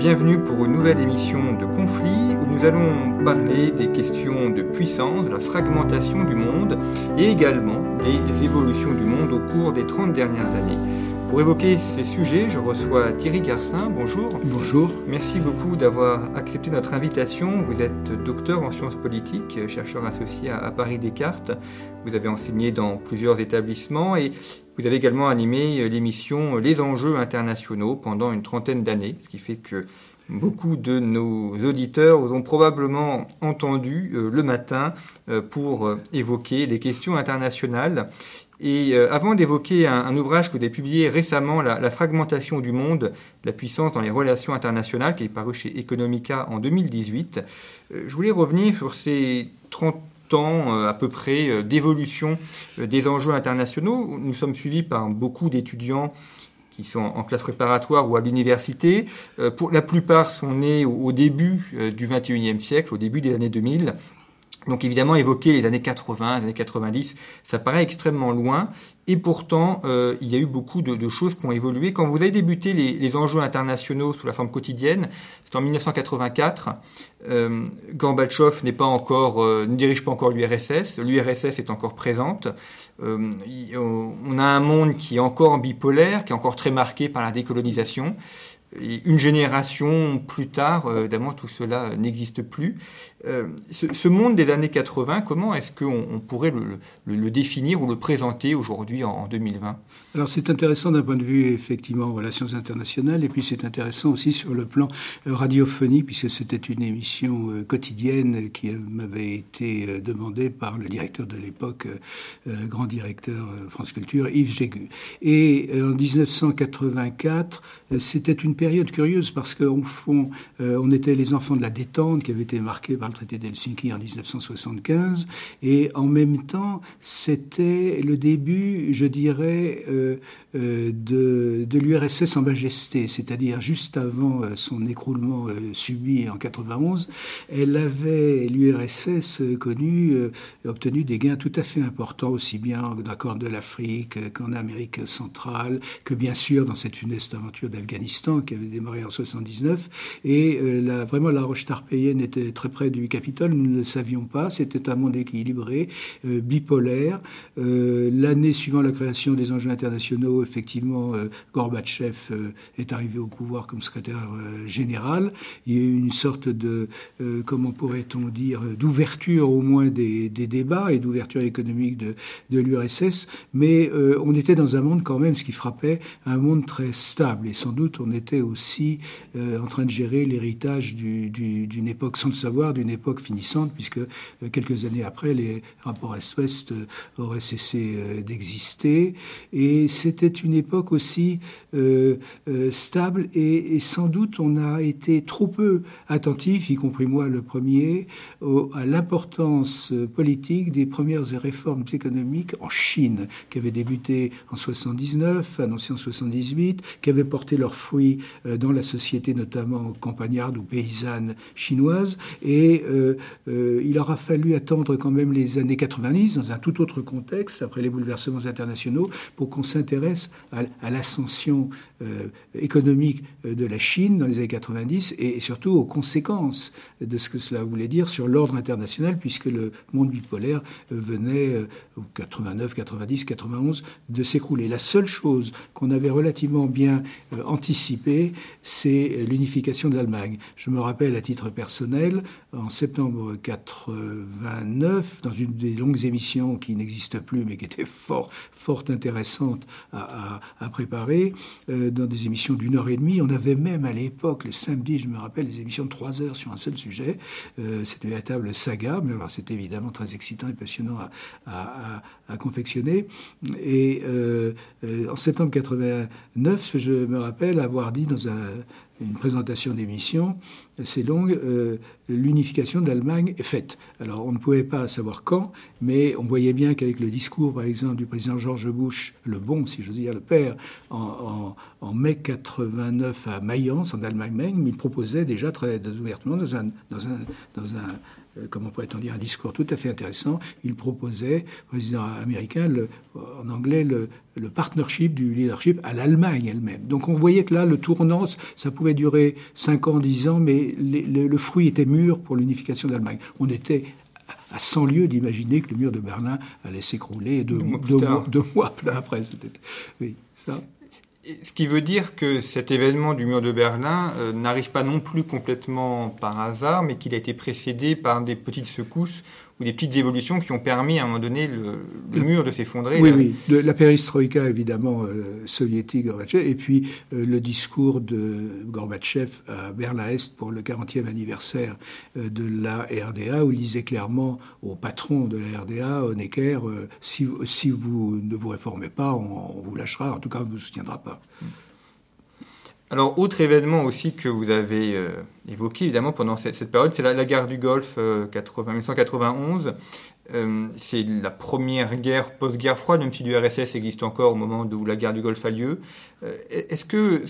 bienvenue pour une nouvelle émission de Conflit où nous allons parler des questions de puissance, de la fragmentation du monde et également des évolutions du monde au cours des 30 dernières années. Pour évoquer ces sujets, je reçois Thierry Garcin. Bonjour. Bonjour. Merci beaucoup d'avoir accepté notre invitation. Vous êtes docteur en sciences politiques, chercheur associé à Paris Descartes. Vous avez enseigné dans plusieurs établissements et vous avez également animé l'émission Les enjeux internationaux pendant une trentaine d'années, ce qui fait que beaucoup de nos auditeurs vous ont probablement entendu euh, le matin euh, pour euh, évoquer les questions internationales. Et euh, avant d'évoquer un, ouvrage que vous avez publié récemment, la, fragmentation du monde, la puissance dans les relations internationales, qui est paru chez Economica en 2018, euh, je voulais revenir sur ces 30 ans euh, à peu près d'évolution des enjeux internationaux. Nous sommes suivis par beaucoup d'étudiants qui sont en classe préparatoire ou à l'université. la plupart sont nés au début du 21e siècle, au début des années 2000. Donc évidemment, évoquer les années 80, les années 90, ça paraît extrêmement loin. Et pourtant, euh, il y a eu beaucoup de, choses qui ont évolué. Quand vous avez débuté les, enjeux internationaux sous la forme quotidienne, c'est en 1984. Euh, Gorbatchev n'est pas encore, euh, ne dirige pas encore l'URSS. L'URSS est encore présente. Euh, on a un monde qui est encore bipolaire, qui est encore très marqué par la décolonisation. Une génération plus tard, euh, évidemment, tout cela n'existe plus. Euh, ce, monde des années 80, comment est-ce qu'on pourrait le, définir ou le présenter aujourd'hui en, 2020 Alors c'est intéressant d'un point de vue effectivement relations internationales, et puis c'est intéressant aussi sur le plan euh, radiophonique, puisque c'était une émission quotidienne qui m'avait été demandée par le directeur de l'époque, grand directeur France Culture, Yves Jégu. Et en 1984, c'était une période curieuse parce qu'au fond, euh, on était les enfants de la détente qui avait été marquée par le traité d'Helsinki en 1975, et en même temps, c'était le début, je dirais, euh, euh, de, l'URSS en majesté, c'est-à-dire juste avant son écroulement subi en 91, elle avait, l'URSS, connu, obtenu des gains tout à fait importants, aussi bien dans de l'Afrique qu'en Amérique centrale, que bien sûr dans cette funeste aventure d'Afghanistan, qui avait démarré en 79. Et euh, vraiment, la roche tarpéienne était très près du Capitole. Nous ne le savions pas. C'était un monde équilibré, euh, bipolaire. Euh, l'année suivant la création des enjeux internationaux, effectivement, Gorbatchev est arrivé au pouvoir comme secrétaire général. Il y a eu une sorte de, comment pourrait-on dire, d'ouverture au moins des, débats et d'ouverture économique de, l'URSS. Mais on était dans un monde quand même, ce qui frappait, un monde très stable. Et sans doute, on était aussi euh, en train de gérer l'héritage d'une époque sans le savoir, d'une époque finissante, puisque euh, quelques années après, les rapports Est-Ouest euh, auraient cessé d'exister. Et c'était une époque aussi stable et, sans doute on a été trop peu attentif, y compris moi le premier, à l'importance politique des premières réformes économiques en Chine, qui avaient débuté en 79, annoncées en 78, qui avaient porté leurs fruits euh, dans la société notamment campagnarde ou paysanne chinoise. Et euh, euh, il aura fallu attendre quand même les années 90, dans un tout autre contexte, après les bouleversements internationaux, pour qu'on s'intéresse à, l'ascension économique de la Chine dans les années 90 et, surtout aux conséquences de ce que cela voulait dire sur l'ordre international, puisque le monde bipolaire venait, en 89, 90, 91, de s'écrouler. La seule chose qu'on avait relativement bien anticipée, c'est l'unification de l'Allemagne. Je me rappelle à titre personnel, en septembre 89, dans une des longues émissions qui n'existe plus, mais qui était fort, fort intéressante à, préparer, euh, dans des émissions d'une heure et demie, on avait même à l'époque, le samedi, je me rappelle, des émissions de trois heures sur un seul sujet. Euh, c'était une véritable saga, mais alors c'était évidemment très excitant et passionnant à, confectionner. Et euh, en septembre 89, je me rappelle avoir dit dans une présentation d'émission assez longue, euh, l'unification d'Allemagne est faite. Alors on ne pouvait pas savoir quand, mais on voyait bien qu'avec le discours, par exemple, du président George Bush, le bon, si j'ose dire, le père, en, mai 89 à Mayence, en Allemagne même, il proposait déjà très ouvertement dans un, dans un, euh, comment pourrait-on dire, un discours tout à fait intéressant. Il proposait, président américain, en anglais, le, le partnership du leadership à l'Allemagne elle-même. Donc on voyait que là, le tournant, ça pouvait pouvait durer 5 ans, 10 ans, mais le fruit était mûr pour l'unification d'Allemagne. On était à 100 lieues d'imaginer que le mur de Berlin allait s'écrouler deux, deux, mois, après. Oui, ça. Ce qui veut dire que cet événement du mur de Berlin euh, n'arrive pas non plus complètement par hasard, mais qu'il a été précédé par des petites secousses ou des petites évolutions qui ont permis à un moment donné le, mur de s'effondrer. Oui, oui. la perestroïka, évidemment, euh, soviétique, Gorbatchev, et puis euh, le discours de Gorbatchev à Berlin-Est pour le 40e anniversaire euh, de la RDA, où il disait clairement au patron de la RDA, Honecker, si, si vous ne vous réformez pas, on, vous lâchera, en tout cas, on ne vous soutiendra pas. Mm. Alors, autre événement aussi que vous avez euh, évoqué, évidemment, pendant cette, période, c'est la, guerre du Golfe 1991. Euh, euh, c'est la première guerre post-guerre froide, même si l'URSS existe encore au moment où la guerre du Golfe a lieu. Est-ce que,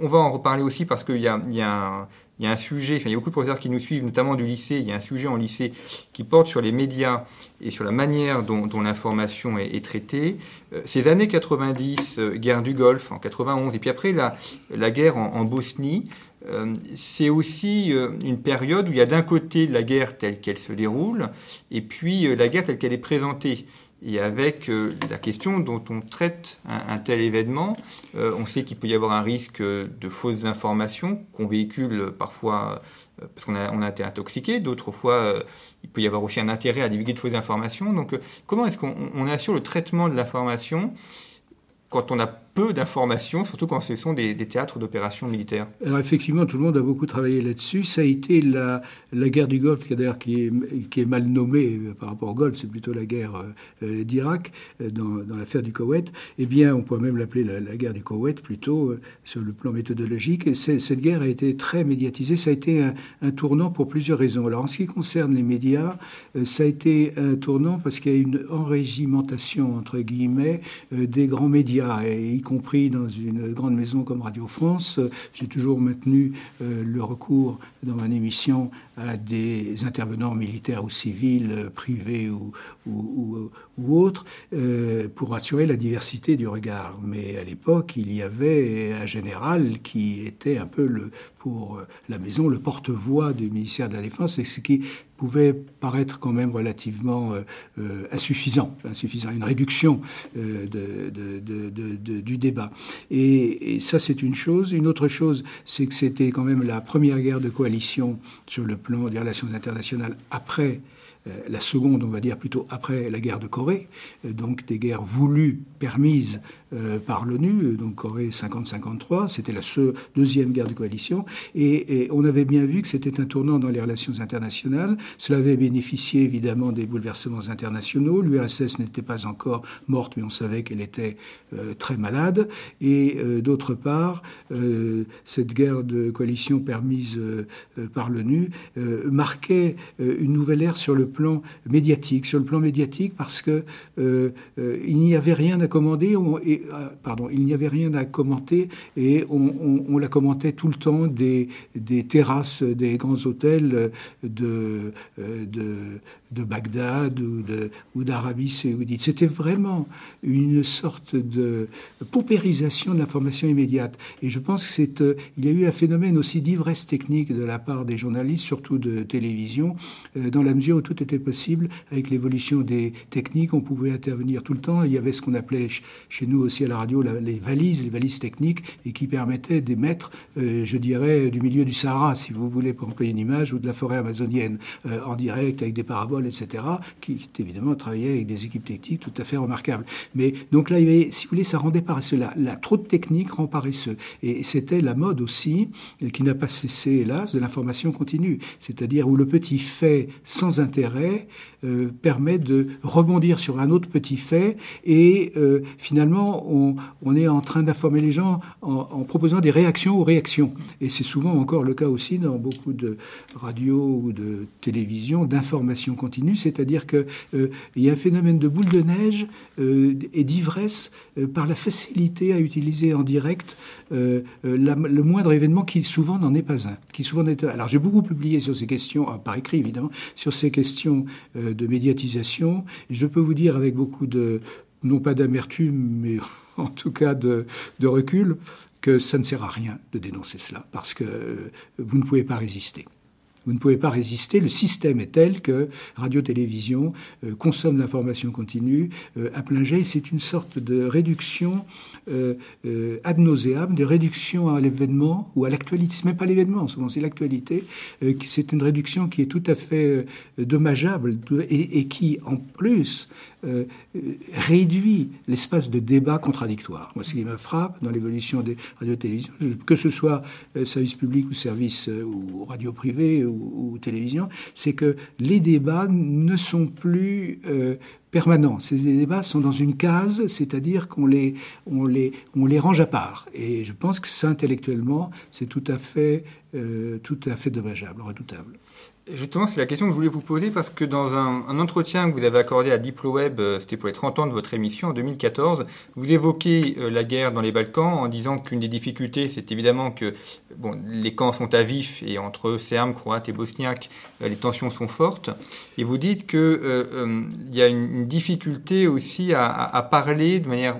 on va en reparler aussi parce qu'il y a, y a un, il y a un sujet, enfin, il y a beaucoup de professeurs qui nous suivent, notamment du lycée, il y a un sujet en lycée qui porte sur les médias et sur la manière dont, l'information est, traitée. Euh, ces années 90, euh, guerre du Golfe en 91, et puis après la, guerre en, Bosnie, euh, c'est aussi une période où il y a d'un côté la guerre telle qu'elle se déroule, et puis la guerre telle qu'elle est présentée et avec euh, la question dont on traite un, tel événement. Euh, on sait qu'il peut y avoir un risque de fausses informations qu'on véhicule parfois euh, parce qu'on a, été intoxiqué, d'autres fois il peut y avoir aussi un intérêt à divulguer de fausses informations. Donc comment est-ce qu'on assure le traitement de l'information quand on a peu d'informations, surtout quand ce sont des, théâtres d'opérations militaires. Alors effectivement, tout le monde a beaucoup travaillé là-dessus. Ça a été la, guerre du Golfe, qui est, mal nommée euh, par rapport au Golfe, c'est plutôt la guerre euh, euh, d'Irak, dans, l'affaire du Koweït. Eh bien, on pourrait même l'appeler la, guerre du Koweït plutôt sur le plan méthodologique. Et cette guerre a été très médiatisée. Ça a été un, tournant pour plusieurs raisons. Alors en ce qui concerne les médias, ça a été un tournant parce qu'il y a une enrégimentation, entre guillemets, des grands médias. Y compris dans une grande maison comme Radio France. J'ai toujours maintenu euh, le recours dans mon émission à des intervenants militaires ou civils, euh, privés ou, ou, autres, euh, pour assurer la diversité du regard. Mais à l'époque, il y avait un général qui était un peu le, pour la maison le porte-voix du ministère de la Défense, et ce qui pouvait paraître quand même relativement insuffisant, insuffisant, une réduction de, du débat. Et, ça, c'est une chose. Une autre chose, c'est que c'était quand même la première guerre de coalition sur le plan des relations internationales après euh, la seconde, on va dire plutôt après la guerre de Corée, euh, donc des guerres voulues, permises euh, par l'ONU, donc Corée 50-53, c'était la deuxième guerre de coalition, et, on avait bien vu que c'était un tournant dans les relations internationales. Cela avait bénéficié évidemment des bouleversements internationaux. L'URSS n'était pas encore morte, mais on savait qu'elle était très malade. Et d'autre part, cette guerre de coalition permise par l'ONU marquait une nouvelle ère sur le plan médiatique, sur le plan médiatique parce que euh, euh, il n'y avait rien à commander, et, euh, pardon, il n'y avait rien à commenter et on, la commentait tout le temps des, des terrasses des grands hôtels de, de, de Bagdad ou, d'Arabie saoudite. C'était vraiment une sorte de paupérisation de l'information immédiate. Et je pense que c'est, il y a eu un phénomène aussi d'ivresse technique de la part des journalistes, surtout de télévision, dans la mesure où tout était possible. Avec l'évolution des techniques, on pouvait intervenir tout le temps. Il y avait ce qu'on appelait chez nous aussi à la radio les valises, les valises techniques, et qui permettaient d'émettre, euh, je dirais, du milieu du Sahara, si vous voulez, pour employer une image, ou de la forêt amazonienne euh, en direct avec des paraboles, etc., qui évidemment travaillaient avec des équipes techniques tout à fait remarquables. Mais donc là, il y si vous voulez, ça rendait paresseux. La, la trop de technique rend paresseux. Et c'était la mode aussi, qui n'a pas cessé, hélas, de l'information continue. C'est-à-dire où le petit fait sans intérêt euh, permet de rebondir sur un autre petit fait et euh, finalement on, est en train d'informer les gens en, proposant des réactions aux réactions. Et c'est souvent encore le cas aussi dans beaucoup de radios ou de télévision d'information continue, c'est-à-dire qu'il euh, y a un phénomène de boule de neige et d'ivresse par la facilité à utiliser en direct le moindre événement qui souvent n'en est pas un. Qui souvent est... Alors j'ai beaucoup publié sur ces questions, par écrit évidemment, sur ces questions euh, de médiatisation. Je peux vous dire avec beaucoup de, non pas d'amertume, mais en tout cas de, recul, que ça ne sert à rien de dénoncer cela, parce que vous ne pouvez pas résister. Vous ne pouvez pas résister. Le système est tel que radio-télévision euh, consomme l'information continue euh, à plein jet. C'est une sorte de réduction euh, ad nauseam, de réduction à l'événement ou à l'actualité. C'est même pas l'événement, souvent c'est l'actualité. c'est une réduction qui est tout à fait dommageable et, qui, en plus, euh, réduit l'espace de débat contradictoire. Moi, ce qui me frappe dans l'évolution des radios-télévisions, que ce soit euh, service public ou service euh, ou radio privé ou, télévision, c'est que les débats ne sont plus permanents. Ces débats sont dans une case, c'est-à-dire qu'on les, on les, on les range à part. Et je pense que ça, intellectuellement, c'est tout à fait, tout à fait dommageable, redoutable. Justement, c'est la question que je voulais vous poser parce que dans un, entretien que vous avez accordé à DiploWeb, euh, c'était pour les 30 ans de votre émission en 2014, vous évoquez euh, la guerre dans les Balkans en disant qu'une des difficultés, c'est évidemment que bon, les camps sont à vif et entre Serbes, Croates et Bosniaques, euh, les tensions sont fortes. Et vous dites qu'il y a une, difficulté aussi à parler de manière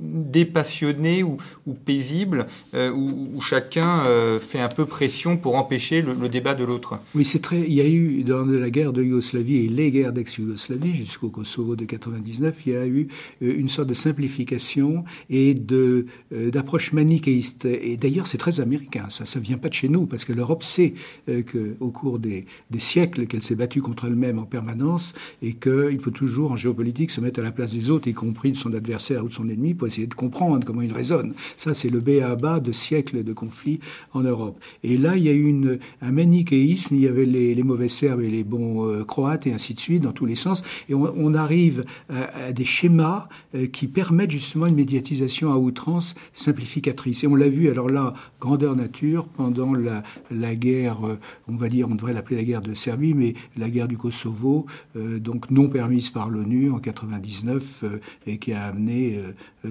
dépassionné ou, paisible, euh, où, chacun euh, fait un peu pression pour empêcher le, débat de l'autre. Oui, c'est très. Il y a eu dans la guerre de Yougoslavie et les guerres d'ex-Yougoslavie jusqu'au Kosovo de 99, il y a eu euh, une sorte de simplification et d'approche manichéiste. Et d'ailleurs, c'est très américain. Ça, ça vient pas de chez nous parce que l'Europe sait qu'au cours des, des siècles qu'elle s'est battue contre elle-même en permanence et qu'il faut toujours en géopolitique se mettre à la place des autres, y compris de son adversaire ou de son ennemi, pour essayer de comprendre comment il résonne. Ça, c'est le B à bas de siècles de conflits en Europe. Et là, il y a eu un manichéisme, il y avait les, mauvais Serbes et les bons euh, Croates, et ainsi de suite, dans tous les sens. Et on, arrive à, à, des schémas euh, qui permettent justement une médiatisation à outrance simplificatrice. Et on l'a vu, alors là, grandeur nature, pendant la, la guerre, euh, on va dire, on devrait l'appeler la guerre de Serbie, mais la guerre du Kosovo, donc non permise par l'ONU en 99, et qui a amené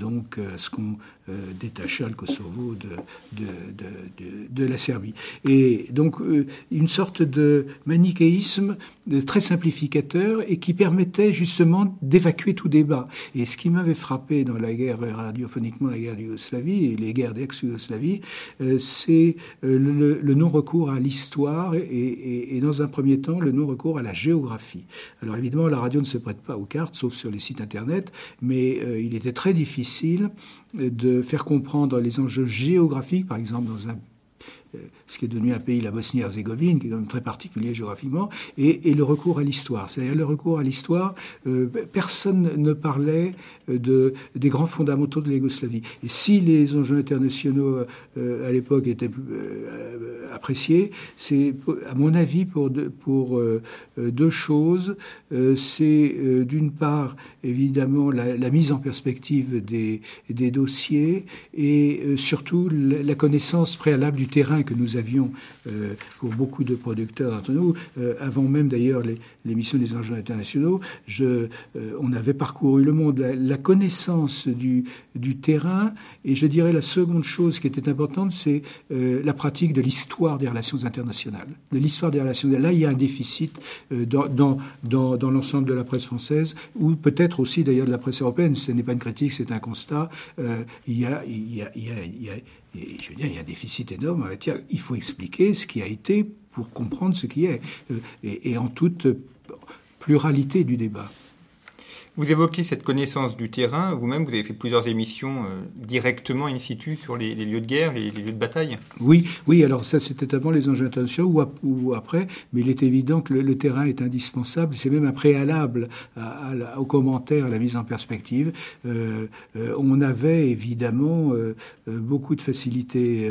donc euh, ce qu'on détacha le Kosovo de, de, la Serbie. Et donc euh, une sorte de manichéisme très simplificateur et qui permettait justement d'évacuer tout débat. Et ce qui m'avait frappé dans la guerre radiophoniquement, la guerre Yougoslavie et les guerres d'ex-Yougoslavie, c'est le, non-recours à l'histoire et, dans un premier temps le non-recours à la géographie. Alors évidemment, la radio ne se prête pas aux cartes, sauf sur les sites internet, mais il était très difficile de faire comprendre les enjeux géographiques, par exemple dans un euh, ce qui est devenu un pays, la Bosnie-Herzégovine, qui est quand très particulier géographiquement, et, le recours à l'histoire. C'est-à-dire le recours à l'histoire, euh, personne ne parlait euh, de, des grands fondamentaux de l'Yougoslavie. Et si les enjeux internationaux à l'époque étaient appréciés, c'est, à mon avis, pour, deux, choses. c'est d'une part, évidemment, la, mise en perspective des, dossiers et surtout la, la connaissance préalable du terrain que nous avions euh, pour beaucoup de producteurs d'entre nous, euh, avant même d'ailleurs l'émission des enjeux internationaux, euh, on avait parcouru le monde. La, connaissance du, terrain, et je dirais la seconde chose qui était importante, c'est la pratique de l'histoire des relations internationales. De l'histoire des relations Là, il y a un déficit dans, l'ensemble de la presse française, ou peut-être aussi d'ailleurs de la presse européenne. Ce n'est pas une critique, c'est un constat. il y a je veux dire, il y a un déficit énorme. Il faut expliquer ce qui a été pour comprendre ce qui est, euh, et, et en toute pluralité du débat. Vous évoquez cette connaissance du terrain. Vous-même, vous avez fait plusieurs émissions euh, directement in situ sur les, lieux de guerre, les, les, lieux de bataille. Oui, oui. Alors ça, c'était avant les enjeux internationaux ou, après. Mais il est évident que le, terrain est indispensable. C'est même un préalable à, aux commentaires, à la mise en perspective. Euh, euh, on avait évidemment beaucoup de facilités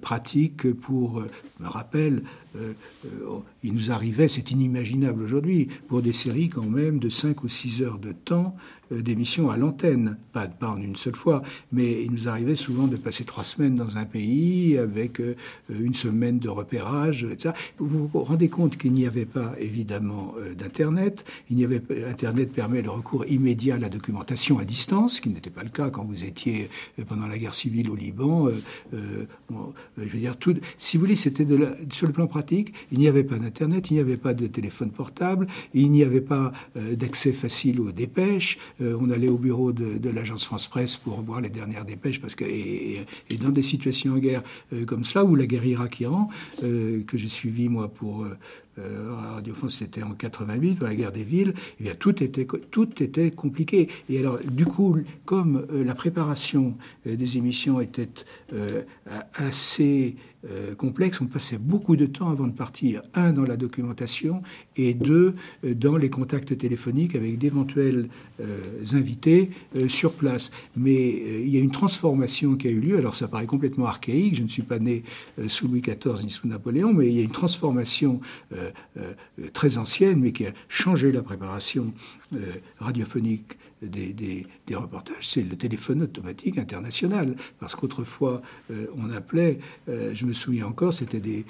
pratiques pour, je me rappelle, euh, euh, il nous arrivait, c'est inimaginable aujourd'hui, pour des séries quand même de 5 ou 6 heures de temps, euh, d'émissions à l'antenne, pas, pas en une seule fois, mais il nous arrivait souvent de passer trois semaines dans un pays avec euh, une semaine de repérage, etc. Vous vous rendez compte qu'il n'y avait pas évidemment euh, d'Internet, il Internet permet le recours immédiat à la documentation à distance, ce qui n'était pas le cas quand vous étiez pendant la guerre civile au Liban. je veux dire, tout, si vous voulez, c'était sur le plan pratique, il n'y avait pas d'Internet, il n'y avait pas de téléphone portable, il n'y avait pas d'accès facile aux dépêches, on allait au bureau de, l'agence France Presse pour voir les dernières dépêches, parce que et, dans des situations en guerre comme cela, où la guerre Irak-Iran, que j'ai suivi moi pour euh, Radio France, c'était en 88, dans la guerre des villes, eh bien, tout, était, tout était compliqué. Et alors, du coup, comme euh, la préparation euh, des émissions était assez euh, complexe. On passait beaucoup de temps avant de partir, un, dans la documentation, et deux, euh, dans les contacts téléphoniques avec d'éventuels euh, invités sur place. Mais il y a une transformation qui a eu lieu. Alors ça paraît complètement archaïque. Je ne suis pas né sous Louis XIV ni sous Napoléon, mais il y a une transformation très ancienne, mais qui a changé la préparation radiophonique des, reportages, c'est le téléphone automatique international. Parce qu'autrefois, on appelait, je me souviens encore, c'était des,